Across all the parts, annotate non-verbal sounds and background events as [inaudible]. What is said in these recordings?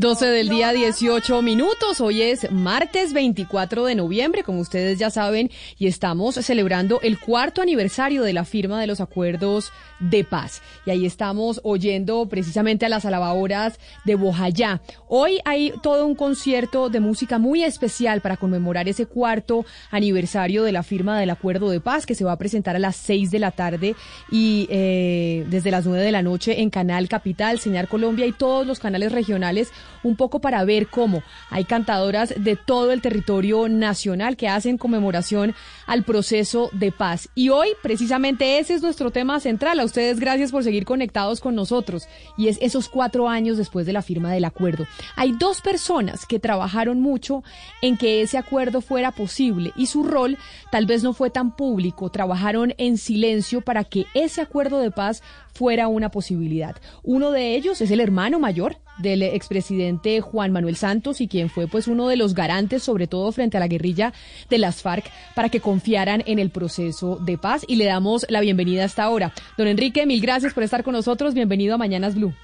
12 del día 18 minutos. Hoy es martes 24 de noviembre, como ustedes ya saben, y estamos celebrando el cuarto aniversario de la firma de los acuerdos de paz. Y ahí estamos oyendo precisamente a las alabadoras de Bojayá. Hoy hay todo un concierto de música muy especial para conmemorar ese cuarto aniversario de la firma del acuerdo de paz que se va a presentar a las 6 de la tarde y eh, desde las 9 de la noche en Canal Capital, Señal Colombia y todos los canales regionales, un poco para ver cómo hay cantadoras de todo el territorio nacional que hacen conmemoración al proceso de paz. Y hoy precisamente ese es nuestro tema central. A ustedes gracias por seguir conectados con nosotros y es esos cuatro años después de la firma del acuerdo. Hay dos personas que trabajaron mucho en que ese acuerdo fuera posible y su rol tal vez no fue tan público. Trabajaron en silencio para que ese acuerdo de paz fuera una posibilidad. Uno de ellos es el hermano mayor del expresidente Juan Manuel Santos y quien fue pues uno de los garantes sobre todo frente a la guerrilla de las FARC para que confiaran en el proceso de paz y le damos la bienvenida hasta ahora. Don Enrique, mil gracias por estar con nosotros. Bienvenido a Mañanas Blue.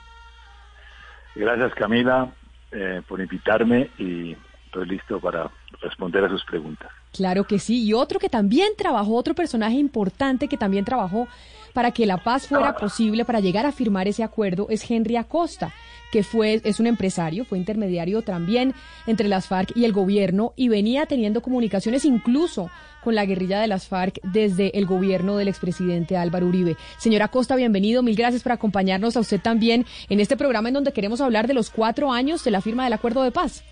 Gracias Camila eh, por invitarme y estoy listo para responder a sus preguntas. Claro que sí. Y otro que también trabajó, otro personaje importante que también trabajó para que la paz fuera posible, para llegar a firmar ese acuerdo, es Henry Acosta, que fue, es un empresario, fue intermediario también entre las FARC y el gobierno y venía teniendo comunicaciones incluso con la guerrilla de las FARC desde el gobierno del expresidente Álvaro Uribe. Señora Acosta, bienvenido, mil gracias por acompañarnos a usted también en este programa en donde queremos hablar de los cuatro años de la firma del acuerdo de paz.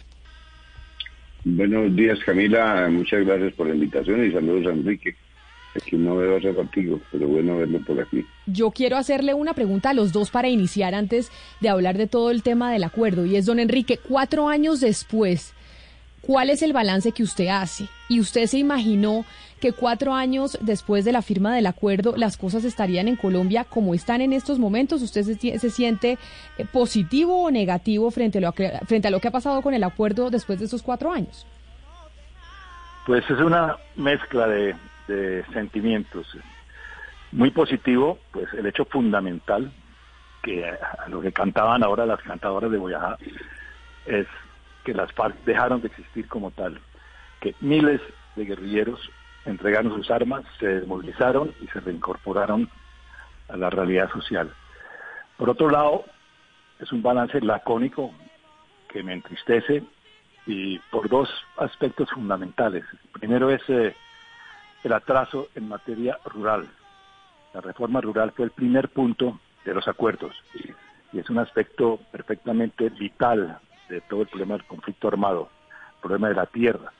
Buenos días, Camila. Muchas gracias por la invitación y saludos a Enrique. Aquí no veo hace contigo, pero bueno verlo por aquí. Yo quiero hacerle una pregunta a los dos para iniciar antes de hablar de todo el tema del acuerdo. Y es, don Enrique, cuatro años después, ¿cuál es el balance que usted hace? ¿Y usted se imaginó que cuatro años después de la firma del acuerdo las cosas estarían en Colombia como están en estos momentos? ¿Usted se, se siente eh, positivo o negativo frente a, lo que, frente a lo que ha pasado con el acuerdo después de esos cuatro años? Pues es una mezcla de, de sentimientos. Muy positivo, pues el hecho fundamental que a lo que cantaban ahora las cantadoras de Boyajá es que las FARC dejaron de existir como tal, que miles de guerrilleros entregaron sus armas, se desmovilizaron y se reincorporaron a la realidad social. Por otro lado, es un balance lacónico que me entristece y por dos aspectos fundamentales. Primero es eh, el atraso en materia rural. La reforma rural fue el primer punto de los acuerdos y es un aspecto perfectamente vital de todo el problema del conflicto armado, el problema de la tierra.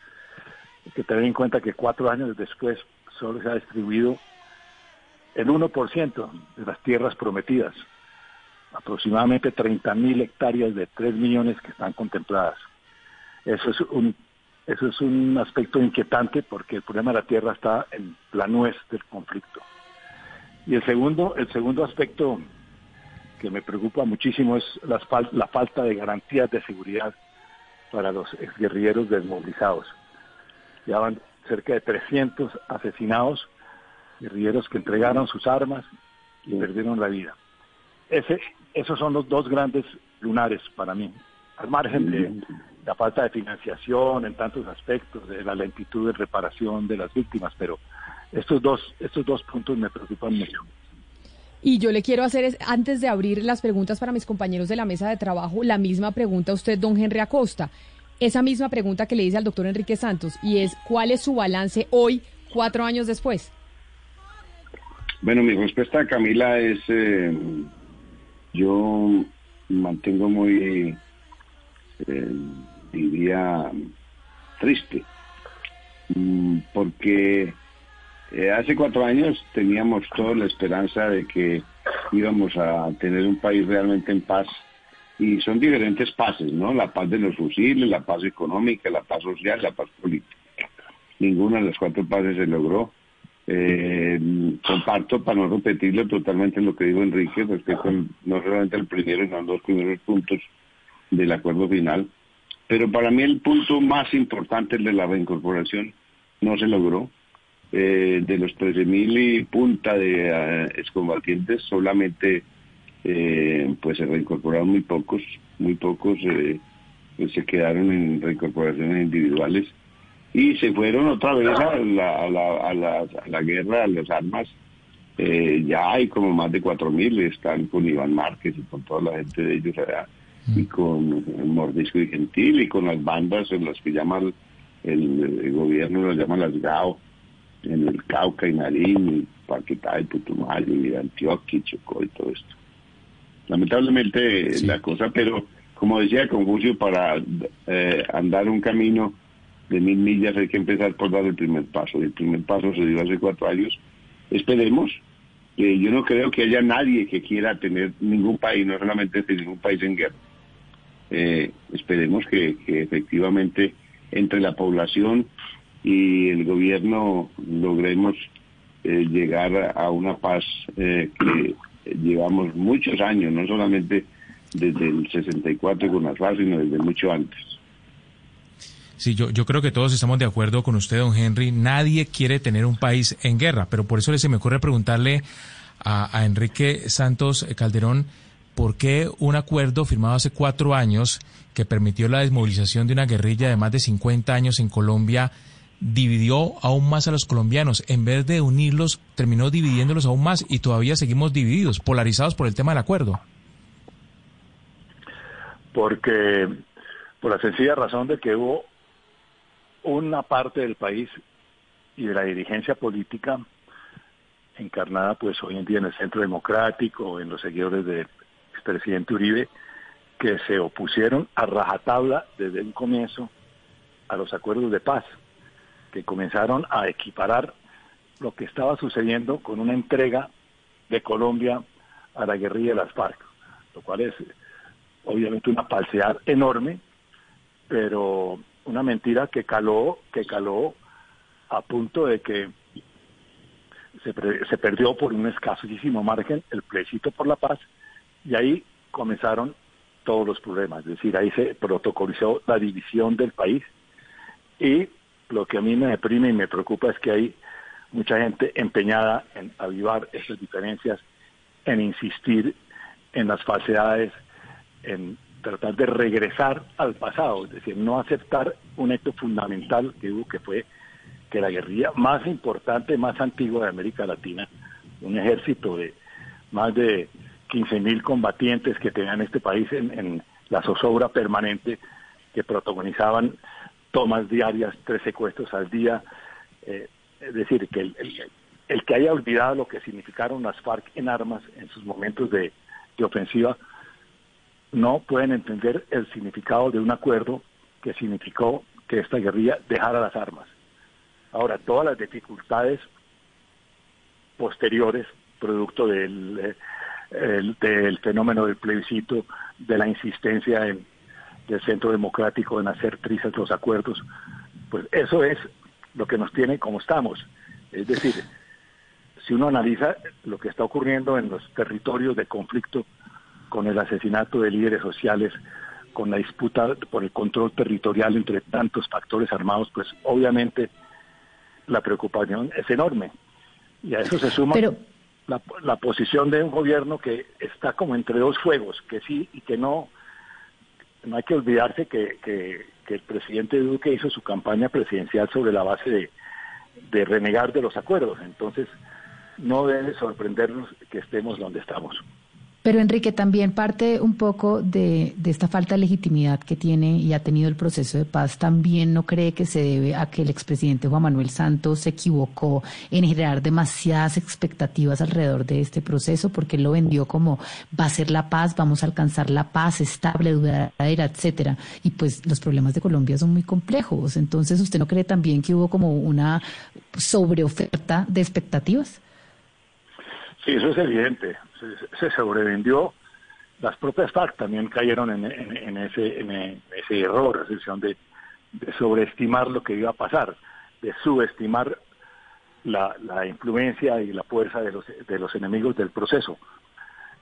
Hay que tener en cuenta que cuatro años después solo se ha distribuido el 1% de las tierras prometidas, aproximadamente 30.000 hectáreas de 3 millones que están contempladas. Eso es un Eso es un aspecto inquietante porque el problema de la tierra está en la nuez del conflicto. Y el segundo, el segundo aspecto que me preocupa muchísimo es la, la falta de garantías de seguridad para los exguerrilleros desmovilizados. Ya van cerca de 300 asesinados, guerrilleros que entregaron sus armas y perdieron la vida. Ese, esos son los dos grandes lunares para mí, al margen de la falta de financiación en tantos aspectos, de la lentitud de reparación de las víctimas, pero estos dos, estos dos puntos me preocupan mucho. Y yo le quiero hacer, antes de abrir las preguntas para mis compañeros de la mesa de trabajo, la misma pregunta a usted, don Henry Acosta. Esa misma pregunta que le hice al doctor Enrique Santos, y es, ¿cuál es su balance hoy, cuatro años después? Bueno, mi respuesta a Camila es, eh, yo mantengo muy, eh, diría, triste, mm, porque eh, hace cuatro años teníamos toda la esperanza de que íbamos a tener un país realmente en paz y son diferentes pases, ¿no? La paz de los fusiles, la paz económica, la paz social, la paz política. Ninguna de las cuatro pases se logró. Eh, comparto, para no repetirlo totalmente lo que dijo Enrique, respecto no solamente al primero, sino los dos primeros puntos del acuerdo final. Pero para mí el punto más importante, de la reincorporación, no se logró. Eh, de los 13.000 y punta de eh, excombatientes, solamente eh, pues se reincorporaron muy pocos, muy pocos pues se quedaron en reincorporaciones individuales y se fueron otra vez a la, a la, a la, a la guerra, a las armas. ya hay como más de 4.000, están con Iván Márquez y con toda la gente de ellos allá, y mm. con Mordisco y Gentil, y con las bandas en las que llaman el, el gobierno, las llama las GAO, en el Cauca y Nariño, Paquetá Putumayo, y Antioquia, y Chocó y todo esto. Lamentablemente la cosa, pero como decía Confucio, para eh, andar un camino de mil millas hay que empezar por dar el primer paso. Y el primer paso se dio hace cuatro años. Esperemos. que yo no creo que haya nadie que quiera tener ningún país, no solamente ningún país en guerra. Eh, esperemos que, que efectivamente entre la población y el gobierno logremos eh, llegar a una paz eh, que llevamos muchos años, no solamente desde el 64 con la FARC, sino desde mucho antes. Sí, yo, yo creo que todos estamos de acuerdo con usted, don Henry. Nadie quiere tener un país en guerra, pero por eso se me ocurre preguntarle a, a Enrique Santos Calderón por qué un acuerdo firmado hace cuatro años que permitió la desmovilización de una guerrilla de más de 50 años en Colombia dividió aún más a los colombianos. En vez de unirlos, terminó dividiéndolos aún más y todavía seguimos divididos, polarizados por el tema del acuerdo. Porque, por la sencilla razón de que hubo una parte del país y de la dirigencia política encarnada pues hoy en día en el Centro Democrático, en los seguidores del expresidente Uribe, que se opusieron a rajatabla desde un comienzo a los acuerdos de paz que comenzaron a equiparar lo que estaba sucediendo con una entrega de Colombia a la guerrilla de las FARC, lo cual es obviamente una falsedad enorme, pero una mentira que caló, que caló a punto de que se, perdió por un escasísimo margen el plebiscito por la paz y ahí comenzaron todos los problemas, es decir, ahí se protocolizó la división del país y lo que a mí me deprime y me preocupa es que hay mucha gente empeñada en avivar esas diferencias, en insistir en las falsedades, en tratar de regresar al pasado, es decir, no aceptar un hecho fundamental que hubo, que fue que la guerrilla más importante, más antigua de América Latina, un ejército de más de 15 mil combatientes que tenían este país en, en la zozobra permanente, que protagonizaban tomas diarias, tres secuestros al día. Eh, es decir, que el, el, que haya olvidado lo que significaron las FARC en armas en sus momentos de, de ofensiva, no pueden entender el significado de un acuerdo que significó que esta guerrilla dejara las armas. Ahora, todas las dificultades posteriores, producto del, eh, el, del fenómeno del plebiscito, de la insistencia en, del Centro Democrático en hacer trizas los acuerdos, pues eso es lo que nos tiene como estamos. Es decir, si uno analiza lo que está ocurriendo en los territorios de conflicto con el asesinato de líderes sociales, con la disputa por el control territorial entre tantos factores armados, pues obviamente la preocupación es enorme. Y a eso se suma la, la posición de un gobierno que está como entre dos fuegos, que sí y que no. No hay que olvidarse que, que, el presidente Duque hizo su campaña presidencial sobre la base de, de renegar de los acuerdos. Entonces, no debe sorprendernos que estemos donde estamos. Pero Enrique, también parte un poco de, esta falta de legitimidad que tiene y ha tenido el proceso de paz, también no cree que se debe a que el expresidente Juan Manuel Santos se equivocó en generar demasiadas expectativas alrededor de este proceso, porque él lo vendió como va a ser la paz, vamos a alcanzar la paz estable, duradera, etcétera. Y pues los problemas de Colombia son muy complejos. Entonces, ¿usted no cree también que hubo como una sobreoferta de expectativas? Sí, eso es evidente. Se, se sobrevendió. Las propias FARC también cayeron en, en, ese, en ese error, a excepción de, de, sobreestimar lo que iba a pasar, de subestimar la, la influencia y la fuerza de los, de los enemigos del proceso.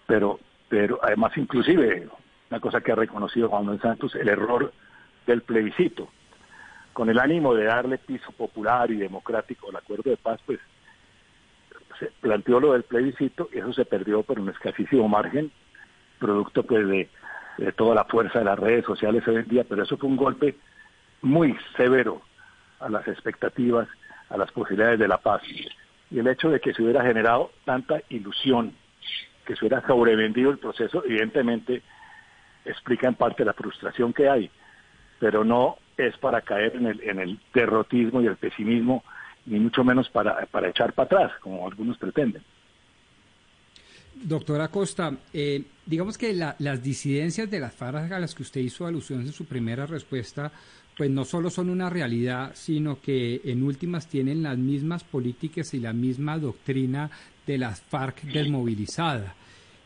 Pero, pero además, inclusive, una cosa que ha reconocido Juan Manuel Santos, el error del plebiscito. Con el ánimo de darle piso popular y democrático al acuerdo de paz, pues se planteó lo del plebiscito y eso se perdió por un escasísimo margen, producto pues de, toda la fuerza de las redes sociales hoy en día, pero eso fue un golpe muy severo a las expectativas, a las posibilidades de la paz. Y el hecho de que se hubiera generado tanta ilusión, que se hubiera sobrevendido el proceso, evidentemente explica en parte la frustración que hay, pero no es para caer en el, en el derrotismo y el pesimismo ni mucho menos para, para echar para atrás, como algunos pretenden. Doctora Costa, eh, digamos que la, las disidencias de las FARC a las que usted hizo alusión en su primera respuesta, pues no solo son una realidad, sino que en últimas tienen las mismas políticas y la misma doctrina de las FARC desmovilizada.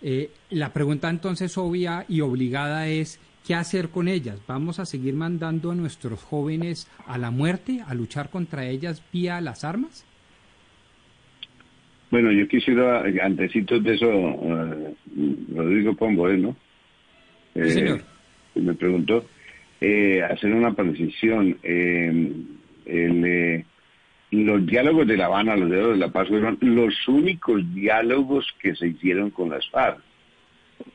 Eh, la pregunta entonces obvia y obligada es, ¿qué hacer con ellas? ¿Vamos a seguir mandando a nuestros jóvenes a la muerte, a luchar contra ellas vía las armas? Bueno, yo quisiera, antecitos de eso, uh, Rodrigo Pombo, ¿no? Sí, señor. Eh, me preguntó, eh, hacer una precisión. Eh, el, los diálogos de La Habana, los diálogos de La Paz, fueron los únicos diálogos que se hicieron con las FARC.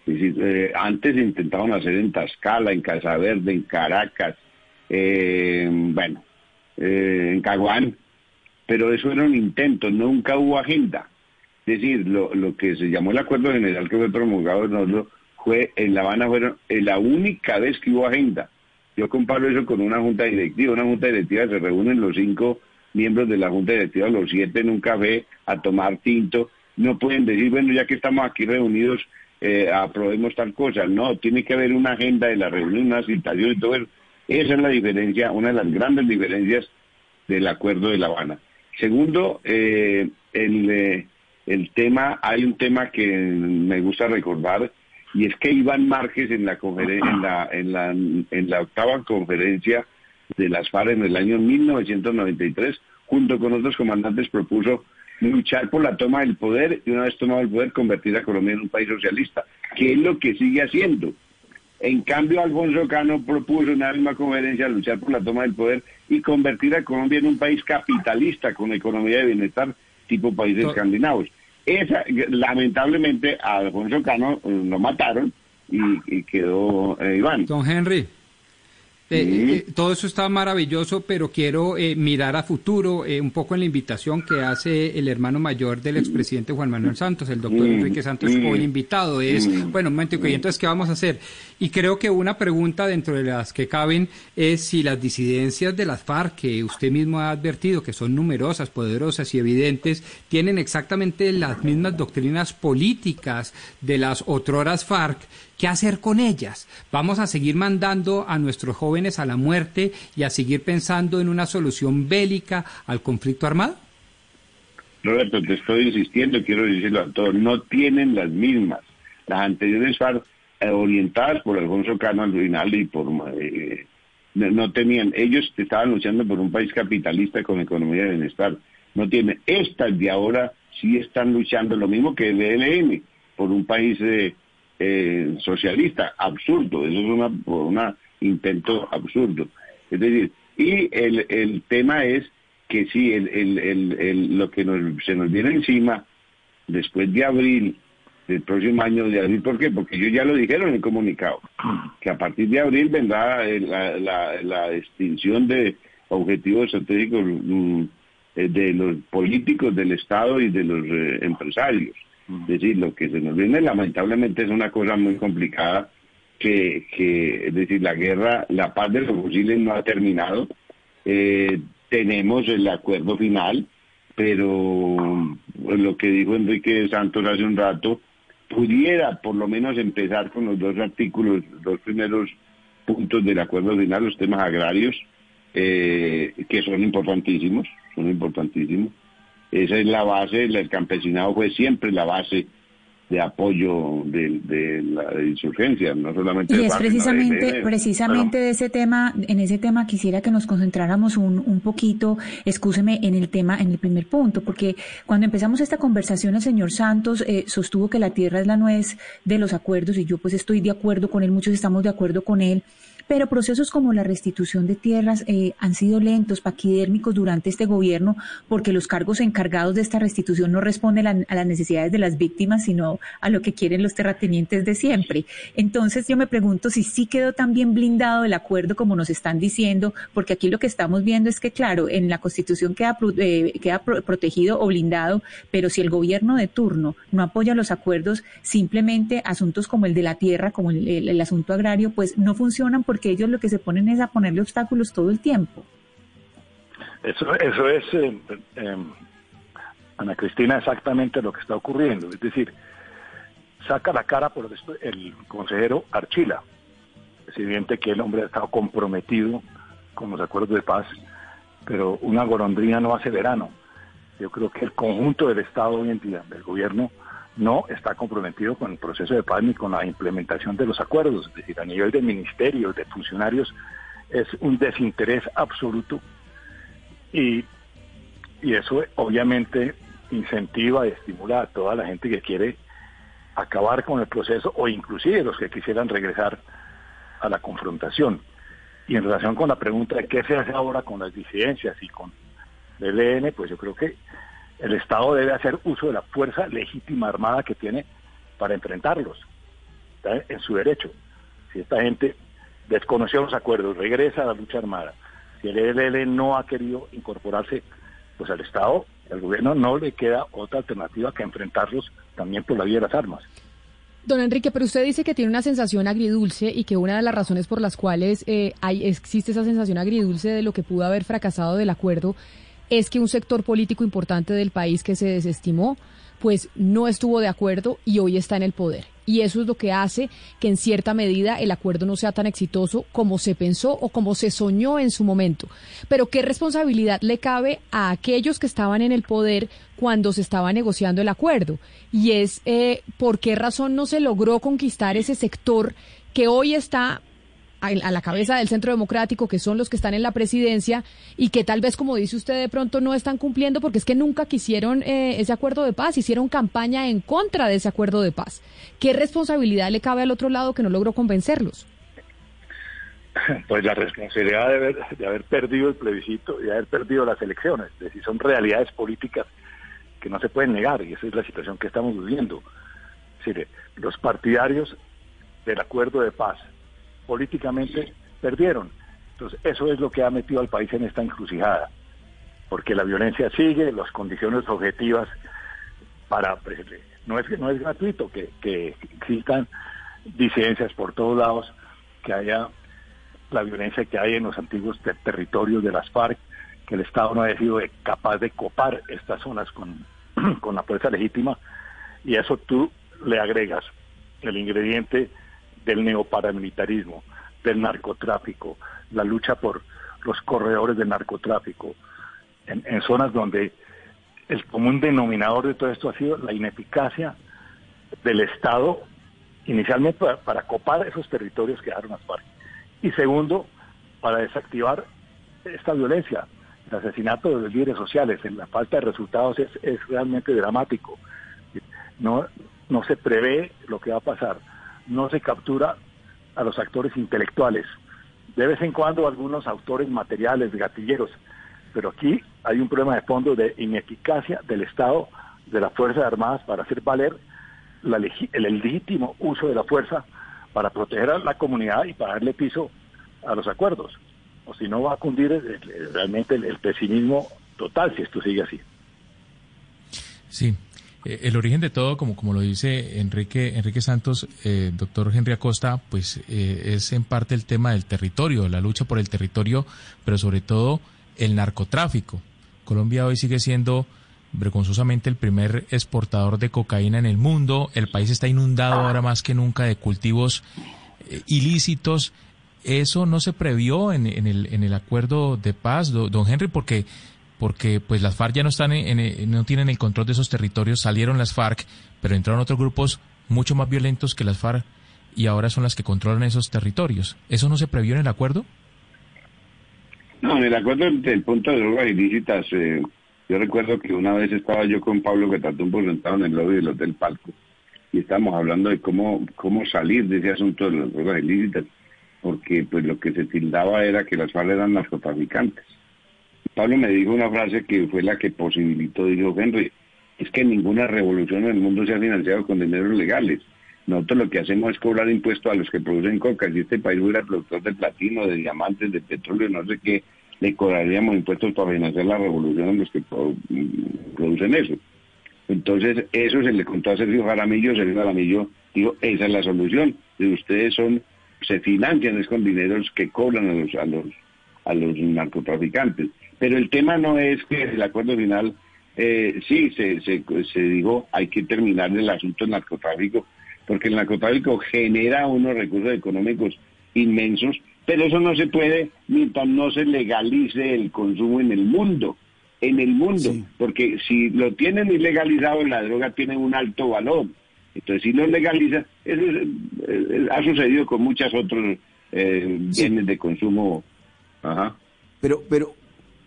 Eh, antes intentaban hacer en Tascala, en Casa Verde, en Caracas, eh, bueno, eh, en Caguán, pero eso era un intento, nunca hubo agenda. Es decir, lo, lo que se llamó el acuerdo general que fue promulgado en Oslo fue en La Habana fueron la única vez que hubo agenda. Yo comparo eso con una junta directiva. Una junta directiva se reúnen los cinco miembros de la junta directiva, los siete en un café a tomar tinto. No pueden decir, bueno, ya que estamos aquí reunidos, eh, aprobemos tal cosa. No, tiene que haber una agenda de la reunión, una citación y todo eso. Esa es la diferencia, una de las grandes diferencias del acuerdo de La Habana. Segundo, eh, el, eh, el tema, hay un tema que me gusta recordar, y es que Iván Márquez en la, en la, en la, en la octava conferencia de las FARC en el año 1993, junto con otros comandantes, propuso luchar por la toma del poder y una vez tomado el poder convertir a Colombia en un país socialista, que es lo que sigue haciendo. En cambio, Alfonso Cano propuso en la misma conferencia luchar por la toma del poder y convertir a Colombia en un país capitalista con economía de bienestar tipo países escandinavos. Esa, lamentablemente, a Alfonso Cano eh, lo mataron y, y quedó eh, Iván. Don Henry. Eh, eh, todo eso está maravilloso, pero quiero eh, mirar a futuro un poco en la invitación que hace el hermano mayor del expresidente Juan Manuel Santos, el doctor Enrique Santos, hoy invitado. Es, bueno, un momento, y entonces, ¿qué vamos a hacer? Y creo que una pregunta dentro de las que caben es si las disidencias de las FARC, que usted mismo ha advertido que son numerosas, poderosas y evidentes, tienen exactamente las mismas doctrinas políticas de las otroras FARC, ¿qué hacer con ellas? ¿Vamos a seguir mandando a nuestros jóvenes a la muerte y a seguir pensando en una solución bélica al conflicto armado? Roberto, te estoy insistiendo, quiero decirlo a todos, no tienen las mismas. Las anteriores FARC orientadas por Alfonso Cano al y por eh, no tenían, ellos estaban luchando por un país capitalista con economía de bienestar, no tienen, estas de ahora sí están luchando lo mismo que el ELN, por un país eh, eh, socialista, absurdo, eso es una, por un intento absurdo. Es decir, y el, tema es que sí, el, el, el, lo que nos, se nos viene encima después de abril, del próximo año de abril, ¿por qué? Porque ellos ya lo dijeron en el comunicado, que a partir de abril vendrá eh, la extinción de objetivos estratégicos mm, eh, de los políticos del Estado y de los eh, empresarios. Decir, lo que se nos viene lamentablemente es una cosa muy complicada, que, que es decir, la guerra, la paz de los fusiles no ha terminado. Eh, tenemos el acuerdo final, pero lo que dijo Enrique Santos hace un rato, pudiera por lo menos empezar con los dos artículos, los primeros puntos del acuerdo final, los temas agrarios, eh, que son importantísimos, son importantísimos. Esa es la base, el campesinado fue siempre la base de apoyo de, de la insurgencia, no solamente Y de es precisamente, precisamente de ese tema, en ese tema quisiera que nos concentráramos un, un poquito, excúseme, en el tema, en el primer punto, porque cuando empezamos esta conversación el señor Santos eh, sostuvo que la tierra es la nuez de los acuerdos y yo pues estoy de acuerdo con él, muchos estamos de acuerdo con él. Pero procesos como la restitución de tierras eh, han sido lentos, paquidérmicos durante este gobierno, porque los cargos encargados de esta restitución no responden a, las necesidades de las víctimas, sino a lo que quieren los terratenientes de siempre. Entonces yo me pregunto si sí quedó tan bien blindado el acuerdo como nos están diciendo, porque aquí lo que estamos viendo es que, claro, en la Constitución queda, eh, queda pro- protegido o blindado, pero si el gobierno de turno no apoya los acuerdos, simplemente asuntos como el de la tierra, como el, el- el asunto agrario, pues no funcionan porque ellos lo que se ponen es a ponerle obstáculos todo el tiempo. Eso, eso es, eh, eh, Ana Cristina, exactamente lo que está ocurriendo. Es decir, saca la cara por el consejero Archila. Es evidente que el hombre ha estado comprometido con los acuerdos de paz, pero una golondrina no hace verano. Yo creo que el conjunto del Estado hoy en día, del gobierno, no está comprometido con el proceso de paz ni con la implementación de los acuerdos. Es decir, a nivel de ministerios, de funcionarios, es un desinterés absoluto y, y eso obviamente incentiva y estimula a toda la gente que quiere acabar con el proceso o inclusive los que quisieran regresar a la confrontación. Y en relación con la pregunta de qué se hace ahora con las disidencias y con el ELN, pues yo creo que el Estado debe hacer uso de la fuerza legítima armada que tiene para enfrentarlos. Está en su derecho. Si esta gente desconoció los acuerdos, regresa a la lucha armada, si el ELN no ha querido incorporarse, pues al Estado, al gobierno no le queda otra alternativa que enfrentarlos también por la vía de las armas. Don Enrique, pero usted dice que tiene una sensación agridulce y que una de las razones por las cuales eh, hay, existe esa sensación agridulce de lo que pudo haber fracasado del acuerdo es que un sector político importante del país que se desestimó, pues no estuvo de acuerdo y hoy está en el poder. Y eso es lo que hace que en cierta medida el acuerdo no sea tan exitoso como se pensó o como se soñó en su momento. Pero ¿qué responsabilidad le cabe a aquellos que estaban en el poder cuando se estaba negociando el acuerdo? Y es eh, por qué razón no se logró conquistar ese sector que hoy está a la cabeza del Centro Democrático, que son los que están en la presidencia y que tal vez, como dice usted, de pronto no están cumpliendo porque es que nunca quisieron eh, ese acuerdo de paz, hicieron campaña en contra de ese acuerdo de paz. ¿Qué responsabilidad le cabe al otro lado que no logró convencerlos? [laughs] Pues la responsabilidad de haber, de haber perdido el plebiscito y de haber perdido las elecciones. Es decir, son realidades políticas que no se pueden negar y esa es la situación que estamos viviendo. Es decir, los partidarios del acuerdo de paz políticamente perdieron. Entonces, eso es lo que ha metido al país en esta encrucijada, porque la violencia sigue, las condiciones objetivas para... No es, no es gratuito que, que existan disidencias por todos lados, que haya la violencia que hay en los antiguos ter- territorios de las FARC, que el Estado no ha sido capaz de copar estas zonas [clears throat] con, la fuerza legítima, y eso tú le agregas el ingrediente del neoparamilitarismo, del narcotráfico, la lucha por los corredores del narcotráfico, en, zonas donde el común denominador de todo esto ha sido la ineficacia del Estado, inicialmente para, para copar esos territorios que dejaron las FARC, y segundo, para desactivar esta violencia. El asesinato de los líderes sociales, en la falta de resultados es, es realmente dramático. No, no se prevé lo que va a pasar, no se captura a los actores intelectuales. De vez en cuando algunos autores materiales, gatilleros, pero aquí hay un problema de fondo de ineficacia del Estado, de las Fuerzas Armadas para hacer valer la el legítimo uso de la fuerza para proteger a la comunidad y para darle piso a los acuerdos. O si no va a cundir realmente el, el pesimismo total si esto sigue así. Sí. Eh, El origen de todo, como, como lo dice Enrique, Enrique Santos, eh, doctor Henry Acosta, pues eh, es en parte el tema del territorio, la lucha por el territorio, pero sobre todo el narcotráfico. Colombia hoy sigue siendo vergonzosamente el primer exportador de cocaína en el mundo. El país está inundado ahora más que nunca de cultivos eh, ilícitos. Eso no se previó en, en el, en el acuerdo de paz, do- don Henry, porque porque pues las FARC ya no están en- en- no tienen el control de esos territorios, salieron las FARC, pero entraron otros grupos mucho más violentos que las FARC y ahora son las que controlan esos territorios. ¿Eso no se previó en el acuerdo? No, en el acuerdo del, punto de drogas ilícitas, eh, yo recuerdo que una vez estaba yo con Pablo Catatumbo sentado en el lobby del Hotel Palco y estábamos hablando de cómo, cómo salir de ese asunto de las drogas ilícitas, porque pues lo que se tildaba era que las FARC eran narcotraficantes. Pablo me dijo una frase que fue la que posibilitó, dijo Henry, es que ninguna revolución en el mundo se ha financiado con dineros legales. Nosotros lo que hacemos es cobrar impuestos a los que producen coca. Si este país fuera productor de platino, de diamantes, de petróleo, no sé qué, le cobraríamos impuestos para financiar la revolución a los que mm, producen eso. Entonces, eso se le contó a Sergio Jaramillo, Sergio Jaramillo dijo, esa es la solución. Y ustedes son, se financian es con dineros que cobran a los, a los, a los narcotraficantes. Pero el tema no es que el acuerdo final, eh, sí, se, se, se dijo, hay que terminar el asunto del narcotráfico, porque el narcotráfico genera unos recursos económicos inmensos, pero eso no se puede mientras no se legalice el consumo en el mundo, en el mundo, porque si lo tienen ilegalizado, la droga tiene un alto valor. Entonces, si no legaliza, eso es- eh, ha sucedido con muchos otros eh, bienes de consumo. Ajá. Pero, pero,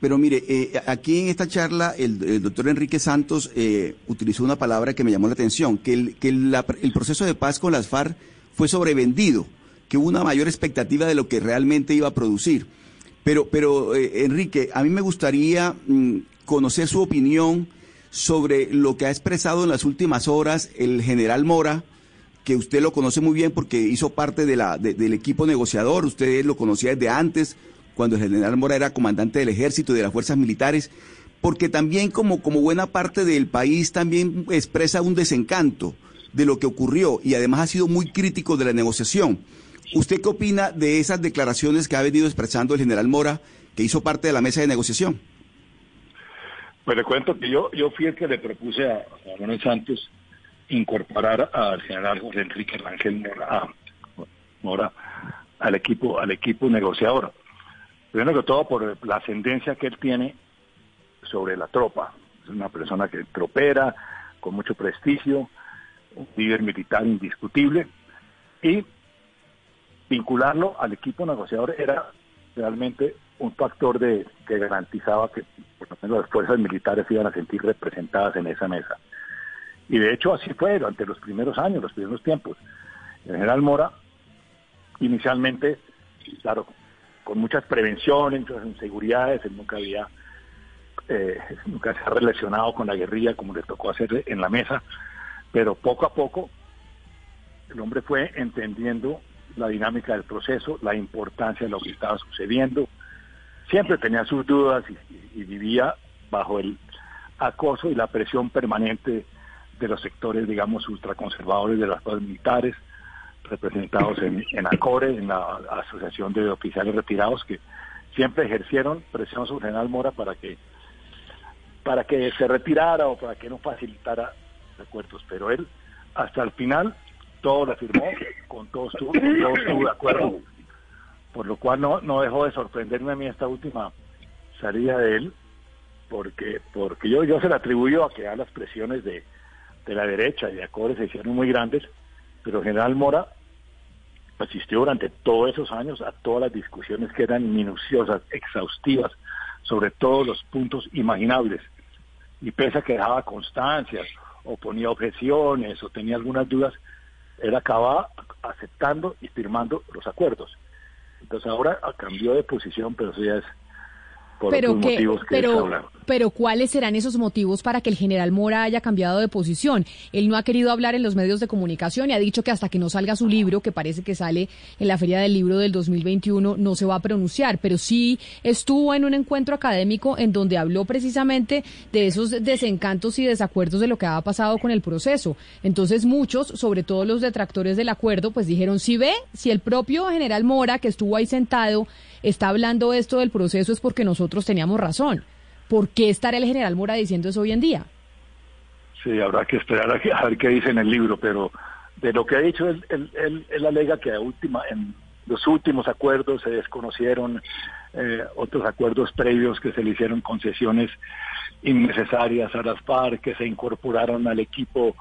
pero mire, eh, aquí en esta charla el, doctor Enrique Santos eh, utilizó una palabra que me llamó la atención, que, el, que el proceso de paz con las FARC fue sobrevendido, que hubo una mayor expectativa de lo que realmente iba a producir. Pero, pero eh, Enrique, a mí me gustaría mm, conocer su opinión sobre lo que ha expresado en las últimas horas el general Mora, que usted lo conoce muy bien porque hizo parte de la, de- del equipo negociador, usted lo conocía desde antes, cuando el general Mora era comandante del ejército y de las fuerzas militares, porque también como, como buena parte del país también expresa un desencanto de lo que ocurrió y además ha sido muy crítico de la negociación. ¿Usted qué opina de esas declaraciones que ha venido expresando el general Mora, que hizo parte de la mesa de negociación? Pues le cuento que yo, yo fui el que le propuse a, Manuel Santos incorporar al general José Enrique Rangel Mora, Mora al equipo, al equipo negociador. Primero que todo por la ascendencia que él tiene sobre la tropa. Es una persona que tropera, con mucho prestigio, un líder militar indiscutible, y vincularlo al equipo negociador era realmente un factor de, que garantizaba que por lo menos las fuerzas militares iban a sentir representadas en esa mesa. Y de hecho así fue durante los primeros años, los primeros tiempos. El general Mora, inicialmente, claro, con muchas prevenciones, muchas inseguridades, él nunca había, eh, nunca se ha relacionado con la guerrilla como le tocó hacer en la mesa, pero poco a poco el hombre fue entendiendo la dinámica del proceso, la importancia de lo que estaba sucediendo. Siempre tenía sus dudas y, y- vivía bajo el acoso y la presión permanente de los sectores, digamos, ultraconservadores de las fuerzas militares, representados en, en ACORE, en la Asociación de Oficiales Retirados, que siempre ejercieron presión sobre general Mora para que para que se retirara o para que no facilitara recuerdos, pero él hasta el final todo lo firmó, con todo estuvo, con todo estuvo de acuerdo, por lo cual no, no dejó de sorprenderme a mí esta última salida de él, porque porque yo yo se le atribuyo a que a las presiones de, de la derecha y de Acore se hicieron muy grandes, pero general Mora asistió durante todos esos años a todas las discusiones que eran minuciosas, exhaustivas, sobre todos los puntos imaginables. Y pese a que dejaba constancias, o ponía objeciones, o tenía algunas dudas, él acababa aceptando y firmando los acuerdos. Entonces ahora cambió de posición, pero eso ya es por pero otros que, motivos que pero, pero ¿cuáles serán esos motivos para que el general Mora haya cambiado de posición? Él no ha querido hablar en los medios de comunicación y ha dicho que hasta que no salga su libro, que parece que sale en la Feria del Libro del 2021, no se va a pronunciar, pero sí estuvo en un encuentro académico en donde habló precisamente de esos desencantos y desacuerdos de lo que había pasado con el proceso. Entonces muchos, sobre todo los detractores del acuerdo, pues dijeron, si ve, si el propio general Mora, que estuvo ahí sentado, está hablando esto del proceso es porque nosotros teníamos razón. ¿Por qué estará el general Mora diciendo eso hoy en día? Sí, habrá que esperar a, que- a ver qué dice en el libro, pero de lo que ha dicho, él, él, él- alega que a última, en los últimos acuerdos se desconocieron eh, otros acuerdos previos que se le hicieron concesiones innecesarias a las FARC, que se incorporaron al equipo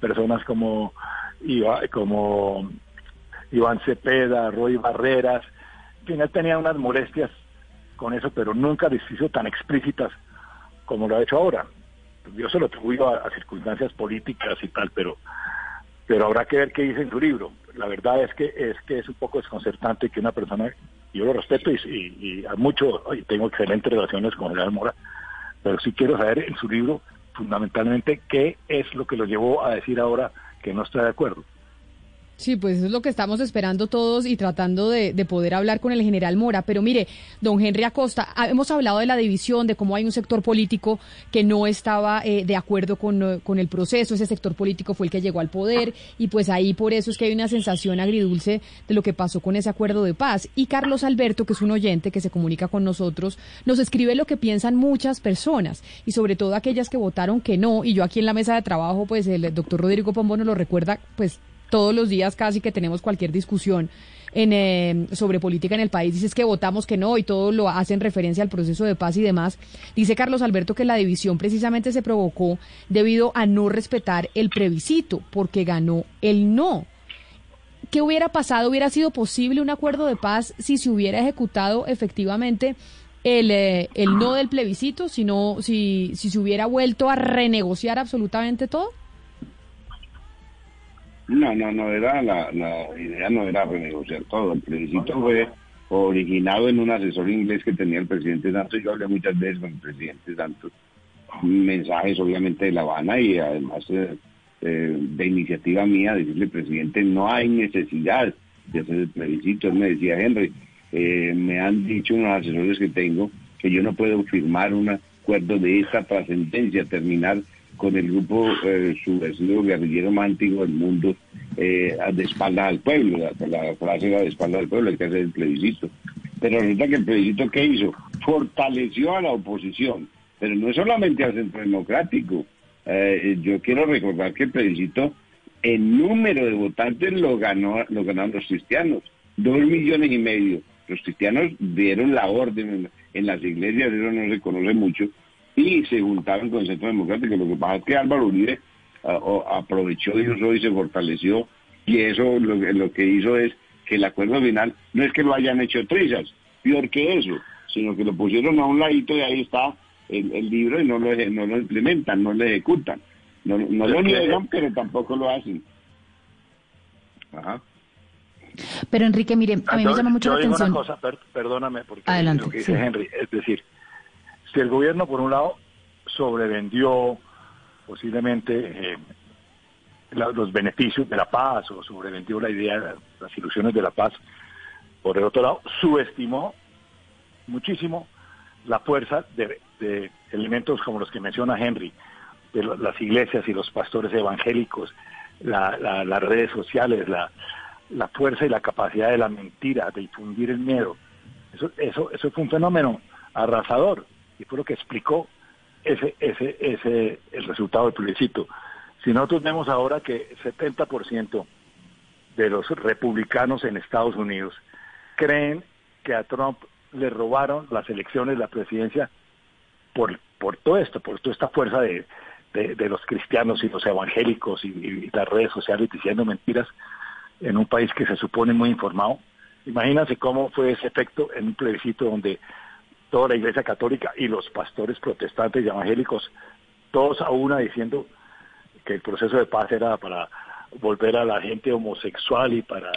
personas como, como Iván Cepeda, Roy Barreras, él tenía unas molestias con eso, pero nunca les hizo tan explícitas como lo ha hecho ahora. Yo se lo atribuyo a, circunstancias políticas y tal, pero pero habrá que ver qué dice en su libro. La verdad es que es que es un poco desconcertante que una persona, yo lo respeto y, y- y a mucho, y tengo excelentes relaciones con General Mora, pero sí quiero saber en su libro fundamentalmente qué es lo que lo llevó a decir ahora que no está de acuerdo. Sí, pues eso es lo que estamos esperando todos y tratando de, de poder hablar con el general Mora. Pero mire, don Henry Acosta, hemos hablado de la división, de cómo hay un sector político que no estaba eh, de acuerdo con, eh, con el proceso. Ese sector político fue el que llegó al poder y pues ahí por eso es que hay una sensación agridulce de lo que pasó con ese acuerdo de paz. Y Carlos Alberto, que es un oyente que se comunica con nosotros, nos escribe lo que piensan muchas personas y sobre todo aquellas que votaron que no. Y yo aquí en la mesa de trabajo, pues el doctor Rodrigo Pombo nos lo recuerda, pues todos los días casi que tenemos cualquier discusión en, eh, sobre política en el país, dices que votamos que no y todo lo hacen referencia al proceso de paz y demás. Dice Carlos Alberto que la división precisamente se provocó debido a no respetar el plebiscito, porque ganó el no. ¿Qué hubiera pasado? ¿Hubiera sido posible un acuerdo de paz si se hubiera ejecutado efectivamente el, eh, el no del plebiscito, si, no, si, si se hubiera vuelto a renegociar absolutamente todo? No, no, no era la, idea no era renegociar todo. El plebiscito fue originado en un asesor inglés que tenía el presidente Santos. Yo hablé muchas veces con el presidente Santos. Mensajes obviamente de La Habana y además eh, eh, de iniciativa mía, decirle presidente, no hay necesidad de hacer el plebiscito. Él me decía, Henry, eh, me han dicho unos asesores que tengo que yo no puedo firmar un acuerdo de esta trascendencia, terminar con el grupo eh, subversivo guerrillero más antiguo del mundo eh, de espalda al pueblo. La, la frase era de espalda al pueblo, hay que hacer el plebiscito. Pero resulta que el plebiscito, ¿qué hizo? Fortaleció a la oposición, pero no solamente al centro democrático. Eh, yo quiero recordar que el plebiscito, en número de votantes, lo ganó lo ganaron los cristianos, dos millones y medio. Los cristianos dieron la orden en, en las iglesias, eso no se conoce mucho, y se juntaron con el Centro Democrático. Lo que pasa es que Álvaro Uribe uh, o, aprovechó y usó y se fortaleció y eso lo, lo, que hizo es que el acuerdo final no es que lo hayan hecho trizas, peor que eso, sino que lo pusieron a un ladito y ahí está el, el libro y no lo, no lo implementan, no lo ejecutan. No, no lo niegan, pero tampoco lo hacen. Ajá. Pero Enrique, mire, a mí me llama mucho yo la digo atención. Una cosa, per, perdóname, porque Adelante, lo que dice sí. Henry, es decir, si el gobierno por un lado sobrevendió posiblemente eh, la, los beneficios de la paz o sobrevendió la idea, las ilusiones de la paz, por el otro lado subestimó muchísimo la fuerza de, de elementos como los que menciona Henry, de las iglesias y los pastores evangélicos, la, la, las redes sociales, la, la fuerza y la capacidad de la mentira, de difundir el miedo. Eso, eso, eso fue un fenómeno arrasador y fue lo que explicó ese, ese, ese, el resultado del plebiscito. Si nosotros vemos ahora que 70% de los republicanos en Estados Unidos creen que a Trump le robaron las elecciones, la presidencia, por, por todo esto, por toda esta fuerza de, de, los cristianos y los evangélicos y, y, las redes sociales diciendo mentiras, en un país que se supone muy informado. Imagínense cómo fue ese efecto en un plebiscito donde toda la Iglesia Católica y los pastores protestantes y evangélicos, todos a una diciendo que el proceso de paz era para volver a la gente homosexual y para...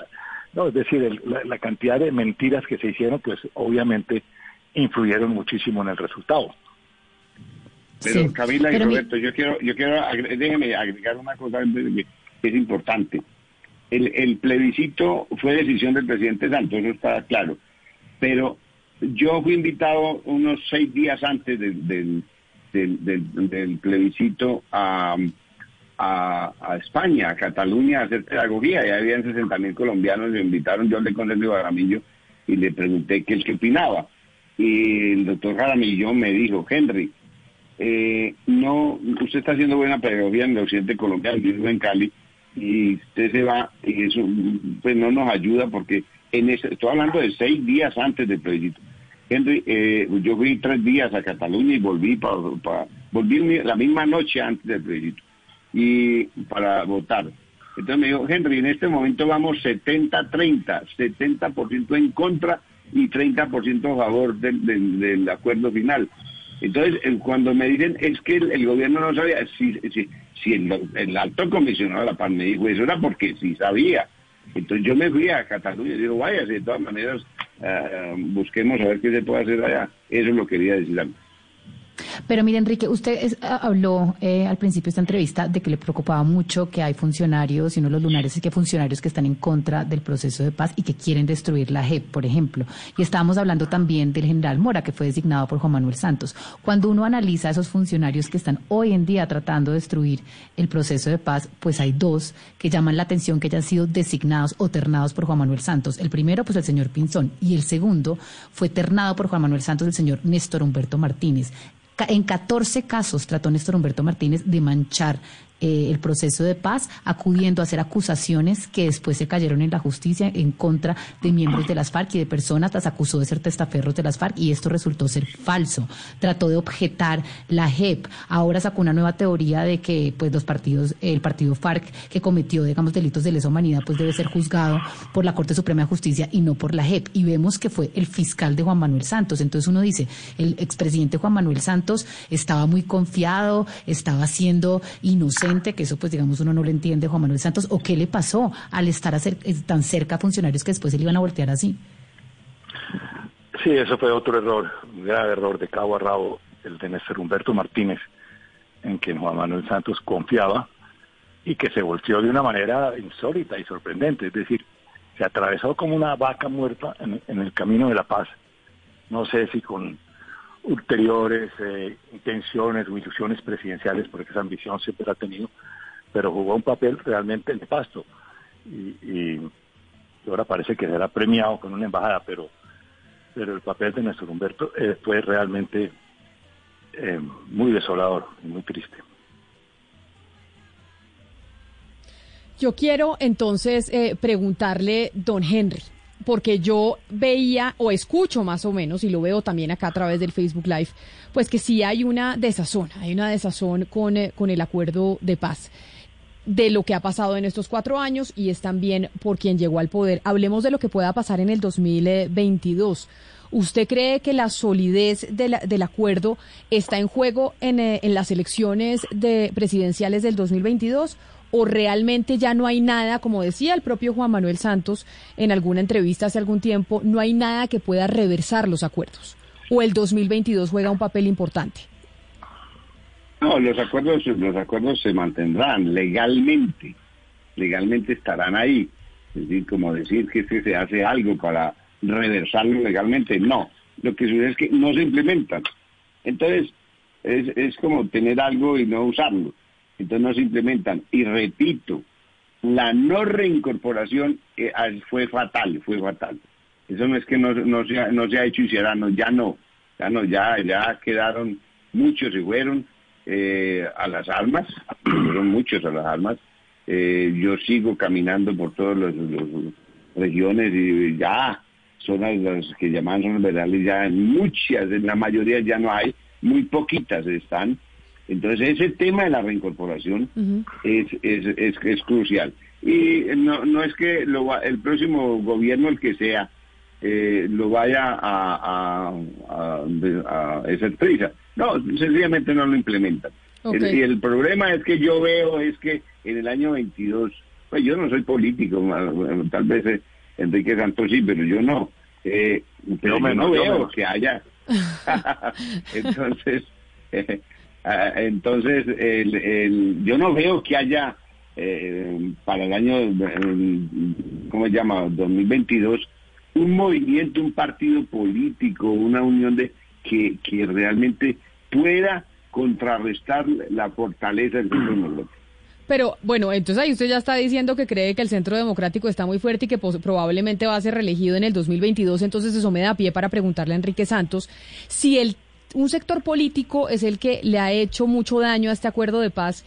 No, es decir, el- la, la cantidad de mentiras que se hicieron, pues obviamente influyeron muchísimo en el resultado. Pero Sí, Camila y pero mi- Roberto, yo quiero, yo quiero, agre- déjeme agregar una cosa que que es importante. El, el plebiscito fue decisión del presidente Santos, eso está claro. Pero yo fui invitado unos seis días antes del, del, del, plebiscito a, España, a Cataluña, a hacer pedagogía. Ya habían 60 mil colombianos, me invitaron, yo hablé con Sergio Jaramillo y le pregunté qué es que opinaba. Y el doctor Jaramillo me dijo, Henry, eh, no, usted está haciendo buena pedagogía en el occidente colombiano, yo vivo en Cali, y usted se va, y eso pues no nos ayuda porque en ese, estoy hablando de seis días antes del plebiscito. Henry, eh, yo fui tres días a Cataluña y volví para, volví la misma noche antes del plebiscito y para votar. Entonces me dijo, Henry, en este momento vamos 70-30, 70% en contra y 30% a favor del, del, acuerdo final. Entonces, eh, cuando me dicen, es que el, gobierno no sabía, si, si, si el, el alto comisionado de la paz me dijo eso, era porque sí sabía. Entonces yo me fui a Cataluña y digo, vaya, de todas maneras, eh, busquemos a ver qué se puede hacer allá. Eso lo quería decir a mí. Pero mire, Enrique, usted habló eh, al principio de esta entrevista de que le preocupaba mucho que hay funcionarios, y uno de los lunares es que hay funcionarios que están en contra del proceso de paz y que quieren destruir la JEP, por ejemplo. Y estábamos hablando también del general Mora, que fue designado por Juan Manuel Santos. Cuando uno analiza a esos funcionarios que están hoy en día tratando de destruir el proceso de paz, pues hay dos que llaman la atención que hayan sido designados o ternados por Juan Manuel Santos. El primero, pues el señor Pinzón, y el segundo fue ternado por Juan Manuel Santos el señor Néstor Humberto Martínez. En 14 casos trató Néstor Humberto Martínez de manchar eh, el proceso de paz, acudiendo a hacer acusaciones que después se cayeron en la justicia en contra de miembros de las FARC y de personas, las acusó de ser testaferros de las FARC y esto resultó ser falso. Trató de objetar la JEP. Ahora sacó una nueva teoría de que pues los partidos, el partido FARC que cometió, digamos, delitos de lesa humanidad, pues debe ser juzgado por la Corte Suprema de Justicia y no por la JEP. Y vemos que fue el fiscal de Juan Manuel Santos. Entonces uno dice, el expresidente Juan Manuel Santos estaba muy confiado, estaba siendo inocente, que eso pues digamos uno no lo entiende Juan Manuel Santos, o qué le pasó al estar eh, tan cerca a funcionarios que después se le iban a voltear así. Sí, eso fue otro error, un grave error de cabo a rabo, el de Néstor Humberto Martínez, en quien Juan Manuel Santos confiaba y que se volteó de una manera insólita y sorprendente, es decir, se atravesó como una vaca muerta en el camino de la paz. No sé si con ulteriores eh, intenciones o ilusiones presidenciales, porque esa ambición siempre la ha tenido, pero jugó un papel realmente nefasto. Y, y ahora parece que será premiado con una embajada, pero pero el papel de Néstor Humberto eh, fue realmente eh, muy desolador y muy triste. Yo quiero entonces eh, preguntarle, don Henry, porque yo veía o escucho más o menos, y lo veo también acá a través del Facebook Live, pues que sí hay una desazón, hay una desazón con, eh, con el acuerdo de paz de lo que ha pasado en estos cuatro años y es también por quien llegó al poder. Hablemos de lo que pueda pasar en el 2022. ¿Usted cree que la solidez del acuerdo está en juego en, eh, en las elecciones de presidenciales del 2022? ¿O realmente ya no hay nada, como decía el propio Juan Manuel Santos en alguna entrevista hace algún tiempo, no hay nada que pueda reversar los acuerdos? ¿O el 2022 juega un papel importante? No, los acuerdos, los acuerdos se mantendrán legalmente, legalmente estarán ahí. Es decir, como decir que, se hace algo para reversarlo legalmente, no. Lo que sucede es que no se implementan. Entonces, es, es como tener algo y no usarlo. Entonces no se implementan. Y repito, la no reincorporación eh, ah, fue fatal, fue fatal. Eso no es que no, no, se, ha, no se ha hecho y se hará, no, ya no, ya no, ya, ya quedaron, muchos se fueron eh, a las armas, [clears throat] fueron muchos a las armas. Eh, yo sigo caminando por todas las regiones y ya zonas las que llaman zonas verales, ya en muchas, en la mayoría ya no hay, muy poquitas están. Entonces ese tema de la reincorporación es, es, es, es crucial. y no, no es que lo va- el próximo gobierno, el que sea, eh, lo vaya a, a, a, a hacer prisa. No, sencillamente no lo implementan. El- y el problema es que yo veo es que en el año 22, pues yo no soy político, tal vez eh, Enrique Santos sí, pero yo no. Eh, pero yo menos, no veo que haya. [laughs] [laughs] entonces, [laughs] eh, ah, entonces el, yo no veo que haya eh, para el año, ¿cómo se llama? 2022, un movimiento, un partido político, una unión de que, que realmente pueda contrarrestar la fortaleza del centro democrático. Pero bueno, entonces ahí usted ya está diciendo que cree que el Centro Democrático está muy fuerte y que probablemente va a ser reelegido en el 2022. Entonces eso me da pie para preguntarle a Enrique Santos si el, un sector político es el que le ha hecho mucho daño a este acuerdo de paz.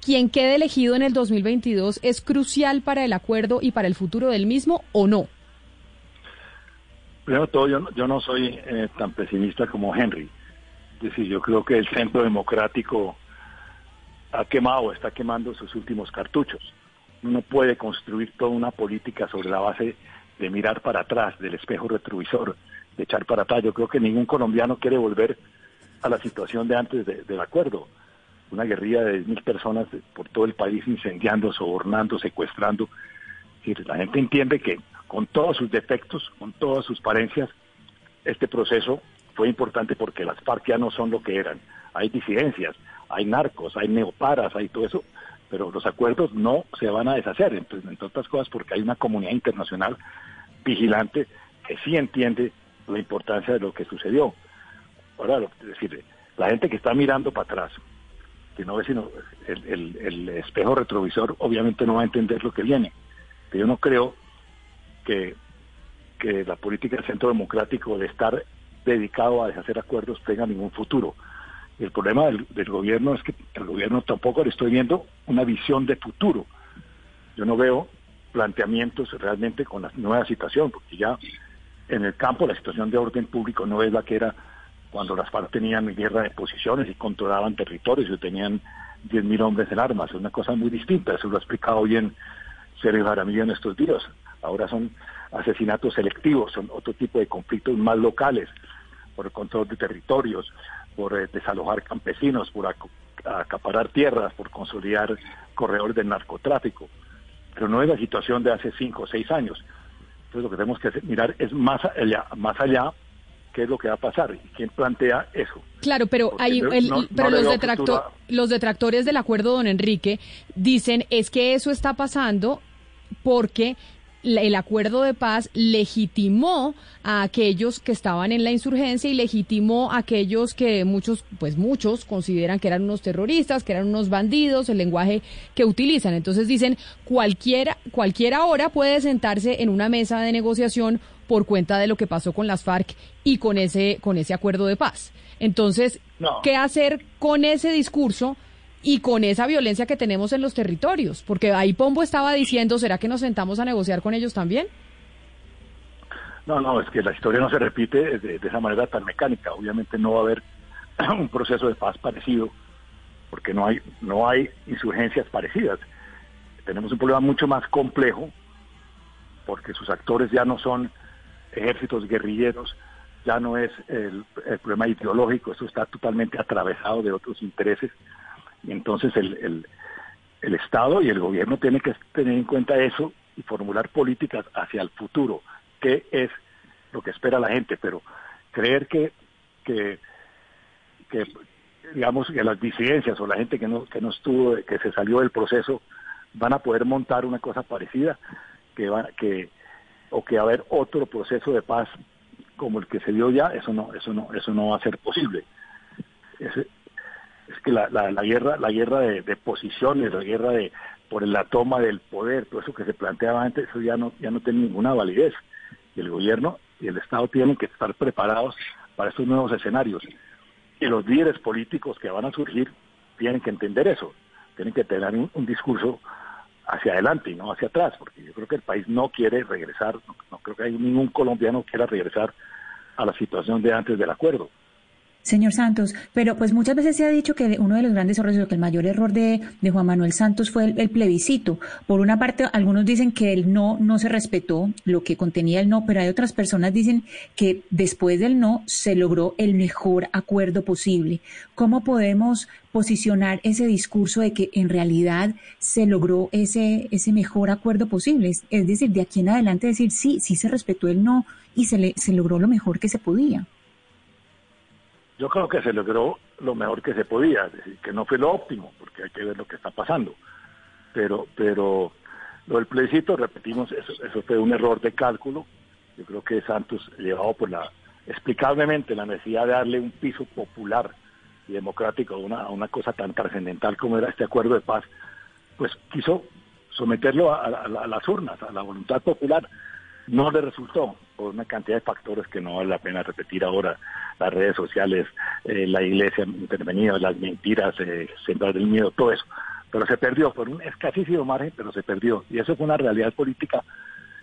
Quien quede elegido en el 2022 es crucial para el acuerdo y para el futuro del mismo o no. Primero todo, yo no, yo no soy eh, tan pesimista como Henry. Es decir, yo creo que el centro democrático ha quemado, está quemando sus últimos cartuchos. Uno puede construir toda una política sobre la base de mirar para atrás, del espejo retrovisor, de echar para atrás. Yo creo que ningún colombiano quiere volver a la situación de antes de- del acuerdo. Una guerrilla de mil personas por todo el país incendiando, sobornando, secuestrando. La gente entiende que con todos sus defectos, con todas sus parencias, este proceso fue importante porque las FARC ya no son lo que eran. Hay disidencias, hay narcos, hay neoparas, hay todo eso, pero los acuerdos no se van a deshacer, entre, otras cosas porque hay una comunidad internacional vigilante que sí entiende la importancia de lo que sucedió. Ahora, lo- decir, la gente que está mirando para atrás, que no ve sino el, espejo retrovisor, obviamente no va a entender lo que viene. Yo no creo que, que la política del centro democrático de estar dedicado a deshacer acuerdos tenga ningún futuro. El problema del, del gobierno es que el gobierno tampoco le estoy viendo una visión de futuro. Yo no veo planteamientos realmente con la nueva situación, porque ya en el campo la situación de orden público no es la que era cuando las FARC tenían guerra de posiciones y controlaban territorios y tenían 10.000 hombres en armas. Es una cosa muy distinta, eso lo ha explicado bien Sergio Jaramillo en estos días. Ahora son asesinatos selectivos, son otro tipo de conflictos más locales, por el control de territorios, por eh, desalojar campesinos, por acaparar tierras, por consolidar corredores del narcotráfico. Pero no es la situación de hace cinco o seis años. Entonces lo que tenemos que hacer- mirar es más allá, más allá qué es lo que va a pasar y quién plantea eso. Claro, pero hay no- el- no- no pero le los, veo detracto- futuro a- los detractores del acuerdo, don Enrique, dicen es que eso está pasando porque el acuerdo de paz legitimó a aquellos que estaban en la insurgencia y legitimó a aquellos que muchos, pues muchos consideran que eran unos terroristas, que eran unos bandidos, el lenguaje que utilizan. Entonces dicen, cualquiera, cualquiera ahora puede sentarse en una mesa de negociación por cuenta de lo que pasó con las FARC y con ese, con ese acuerdo de paz. Entonces, No. ¿qué hacer con ese discurso y con esa violencia que tenemos en los territorios? Porque ahí Pombo estaba diciendo, ¿será que nos sentamos a negociar con ellos también? No, no, es que la historia no se repite de, esa manera tan mecánica. Obviamente no va a haber [clears throat] un proceso de paz parecido, porque no hay, no hay insurgencias parecidas. Tenemos un problema mucho más complejo, porque sus actores ya no son ejércitos guerrilleros, ya no es el problema ideológico, eso está totalmente atravesado de otros intereses. Y entonces el, el, el Estado y el gobierno tienen que tener en cuenta eso y formular políticas hacia el futuro, qué es lo que espera la gente, pero creer que, que, que digamos que las disidencias o la gente que no, que no estuvo, que se salió del proceso, van a poder montar una cosa parecida, que va, que, o que va a haber otro proceso de paz como el que se dio ya, eso no, eso no, eso no va a ser posible. Es, es que la, la, la guerra, la guerra de, posiciones, la guerra de por la toma del poder, todo eso que se planteaba antes, eso ya no, ya no tiene ninguna validez. Y el gobierno y el Estado tienen que estar preparados para estos nuevos escenarios. Y los líderes políticos que van a surgir tienen que entender eso, tienen que tener un, discurso hacia adelante y no hacia atrás, porque yo creo que el país no quiere regresar, no, creo que hay ningún colombiano quiera regresar a la situación de antes del acuerdo. Señor Santos, pero pues muchas veces se ha dicho que uno de los grandes errores, o que el mayor error de, Juan Manuel Santos fue el, el, plebiscito. Por una parte, algunos dicen que el no no se respetó, lo que contenía el no, pero hay otras personas dicen que después del no se logró el mejor acuerdo posible. ¿Cómo podemos posicionar ese discurso de que en realidad se logró ese, ese mejor acuerdo posible? Es, es decir, de aquí en adelante decir sí, sí se respetó el no y se, le, se logró lo mejor que se podía. Yo creo que se logró lo mejor que se podía, es decir, que no fue lo óptimo, porque hay que ver lo que está pasando. Pero, pero lo del plebiscito, repetimos, eso, eso fue un error de cálculo. Yo creo que Santos, llevado por la, explicablemente, la necesidad de darle un piso popular y democrático a una, cosa tan trascendental como era este acuerdo de paz, pues quiso someterlo a las urnas, a la voluntad popular no le resultó por una cantidad de factores que no vale la pena repetir ahora, las redes sociales, eh, la iglesia intervenida, las mentiras, eh, sembrar el miedo, todo eso. Pero se perdió por un escasísimo margen, pero se perdió. Y eso fue una realidad política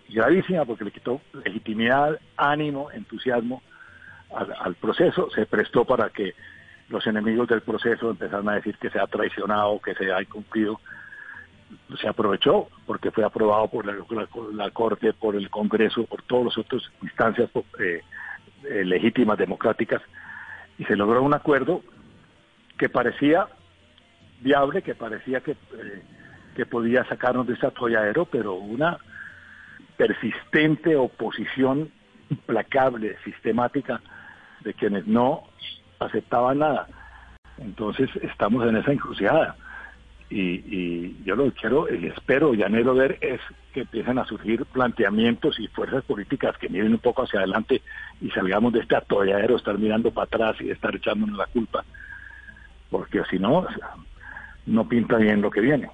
gravísima porque le quitó legitimidad, ánimo, entusiasmo al, al proceso, se prestó para que los enemigos del proceso empezaran a decir que se ha traicionado, que se ha incumplido se aprovechó porque fue aprobado por la, Corte, por el Congreso, por todas las otras instancias eh, eh, legítimas, democráticas, y se logró un acuerdo que parecía viable, que parecía que, eh, que podía sacarnos de ese atolladero, pero una persistente oposición implacable, sistemática, de quienes no aceptaban nada. Entonces estamos en esa encrucijada y, y, yo lo quiero y espero y anhelo ver es que empiecen a surgir planteamientos y fuerzas políticas que miren un poco hacia adelante y salgamos de este atolladero, estar mirando para atrás y estar echándonos la culpa, porque si no, no pinta bien lo que viene.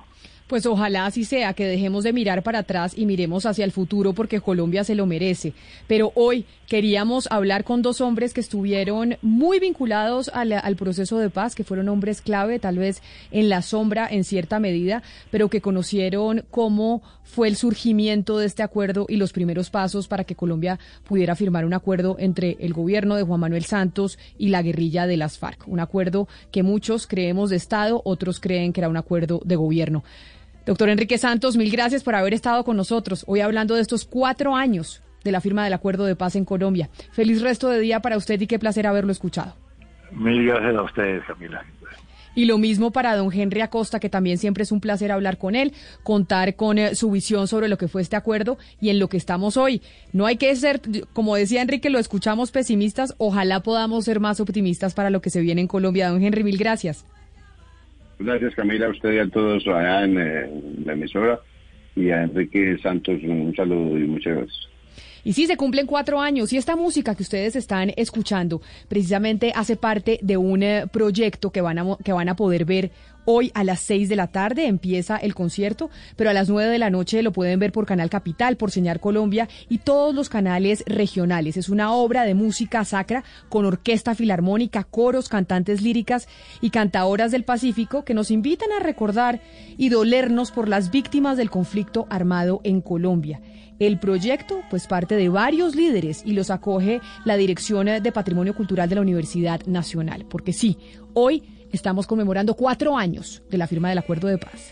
Pues ojalá así sea, que dejemos de mirar para atrás y miremos hacia el futuro porque Colombia se lo merece. Pero hoy queríamos hablar con dos hombres que estuvieron muy vinculados al, al, proceso de paz, que fueron hombres clave, tal vez en la sombra en cierta medida, pero que conocieron cómo fue el surgimiento de este acuerdo y los primeros pasos para que Colombia pudiera firmar un acuerdo entre el gobierno de Juan Manuel Santos y la guerrilla de las FARC. Un acuerdo que muchos creemos de Estado, otros creen que era un acuerdo de gobierno. Doctor Enrique Santos, mil gracias por haber estado con nosotros hoy hablando de estos cuatro años de la firma del acuerdo de paz en Colombia. Feliz resto de día para usted y qué placer haberlo escuchado. Mil gracias a ustedes, Camila. Y lo mismo para don Henry Acosta, que también siempre es un placer hablar con él, contar con eh, su visión sobre lo que fue este acuerdo y en lo que estamos hoy. No hay que ser, como decía Enrique, lo escuchamos pesimistas, ojalá podamos ser más optimistas para lo que se viene en Colombia. Don Henry, mil gracias. Gracias Camila, a usted y a todos allá en, la emisora y a Enrique Santos un saludo y muchas gracias. Y sí, se cumplen cuatro años y esta música que ustedes están escuchando precisamente hace parte de un eh, proyecto que van, a, que van a poder ver hoy a las seis de la tarde. Empieza el concierto, pero a las nueve de la noche lo pueden ver por Canal Capital, por Señal Colombia y todos los canales regionales. Es una obra de música sacra con orquesta filarmónica, coros, cantantes líricas y cantadoras del Pacífico que nos invitan a recordar y dolernos por las víctimas del conflicto armado en Colombia. El proyecto, pues parte de varios líderes y los acoge la Dirección de Patrimonio Cultural de la Universidad Nacional. Porque sí, hoy estamos conmemorando cuatro años de la firma del Acuerdo de Paz.